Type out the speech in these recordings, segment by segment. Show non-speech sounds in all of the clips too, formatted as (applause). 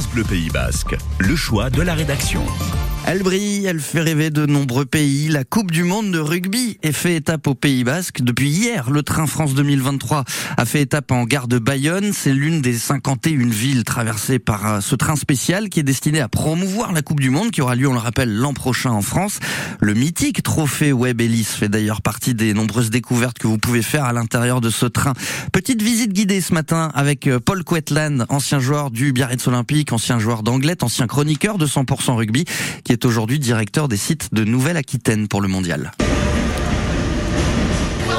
France Bleu Pays Basque, le choix de la rédaction. Elle brille, elle fait rêver de nombreux pays. La Coupe du Monde de rugby est fait étape au Pays Basque. Depuis hier, le train France 2023 a fait étape en gare de Bayonne. C'est l'une des 51 villes traversées par euh, ce train spécial qui est destiné à promouvoir la Coupe du Monde qui aura lieu, on le rappelle, l'an prochain en France. Le mythique trophée Web Ellis fait d'ailleurs partie des nombreuses découvertes que vous pouvez faire à l'intérieur de ce train. Petite visite guidée ce matin avec euh, Paul Quetland, ancien joueur du Biarritz Olympique, ancien joueur d'Anglette, ancien chroniqueur de 100% rugby, est aujourd'hui directeur des sites de Nouvelle-Aquitaine pour le mondial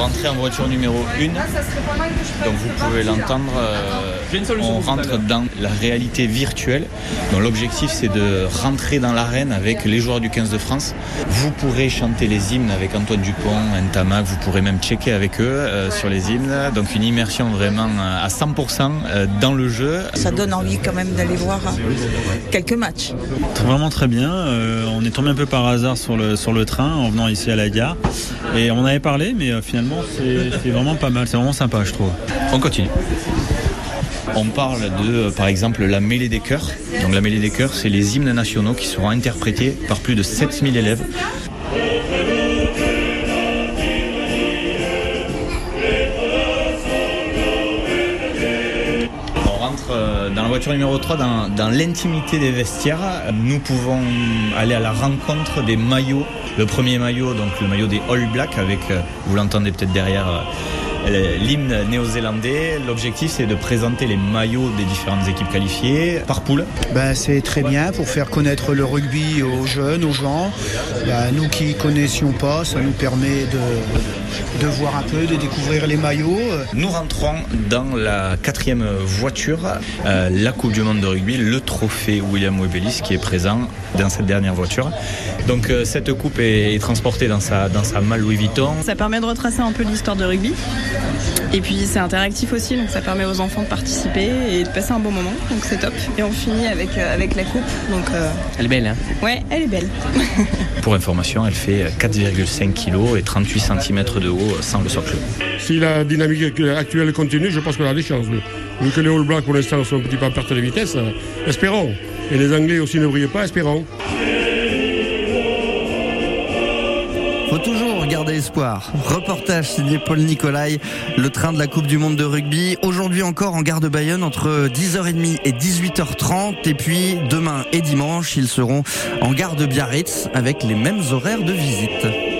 rentrer en voiture numéro 1. Donc vous pouvez l'entendre, euh, on rentre dans la réalité virtuelle. Donc l'objectif c'est de rentrer dans l'arène avec les joueurs du 15 de France. Vous pourrez chanter les hymnes avec Antoine Dupont, Ntamak, vous pourrez même checker avec eux euh, sur les hymnes. Donc une immersion vraiment euh, à 100% dans le jeu. Ça donne envie quand même d'aller voir quelques matchs. Vraiment très bien. on est tombé un peu par hasard sur le, sur le train en venant ici à la gare. Et on avait parlé, mais finalement c'est vraiment pas mal. C'est vraiment sympa, je trouve. On continue. On parle de, par exemple, la mêlée des chœurs. Donc la mêlée des chœurs, c'est les hymnes nationaux qui seront interprétés par plus de 7000 élèves. Euh, dans la voiture numéro 3 dans, dans l'intimité des vestiaires. Nous pouvons aller à la rencontre des maillots le premier maillot, donc le maillot des All Blacks, avec, euh, vous l'entendez peut-être derrière, euh, l'hymne néo-zélandais. L'objectif, c'est de présenter les maillots des différentes équipes qualifiées par poule. Ben, c'est très bien pour faire connaître le rugby aux jeunes, aux gens. Ben, nous qui ne connaissions pas, ça nous permet de, de voir un peu, de découvrir les maillots. Nous rentrons dans la quatrième voiture, euh, la Coupe du Monde de rugby, le trophée William Webelis qui est présent dans cette dernière voiture. Donc euh, cette coupe est, transportée dans sa, dans sa malle Louis Vuitton. Ça permet de retracer un peu l'histoire de rugby. Et puis c'est interactif aussi, donc ça permet aux enfants de participer et de passer un bon moment, donc c'est top. Et on finit avec, euh, avec la coupe. Donc, euh, Elle est belle, hein Ouais, elle est belle. (laughs) Pour information, elle fait 4,5 kg et 38 cm de haut sans le socle. Si la dynamique actuelle continue, je pense qu'on a des chances. Vu que les All Blacks pour l'instant sont un petit peu en perte de vitesse, espérons. Et les Anglais aussi ne brillent pas, espérons. Faut toujours Reportage signé Paul Nicolai, le train de la Coupe du Monde de rugby. Aujourd'hui encore en gare de Bayonne entre 10h30 et 18h30. Et puis demain et dimanche, ils seront en gare de Biarritz avec les mêmes horaires de visite.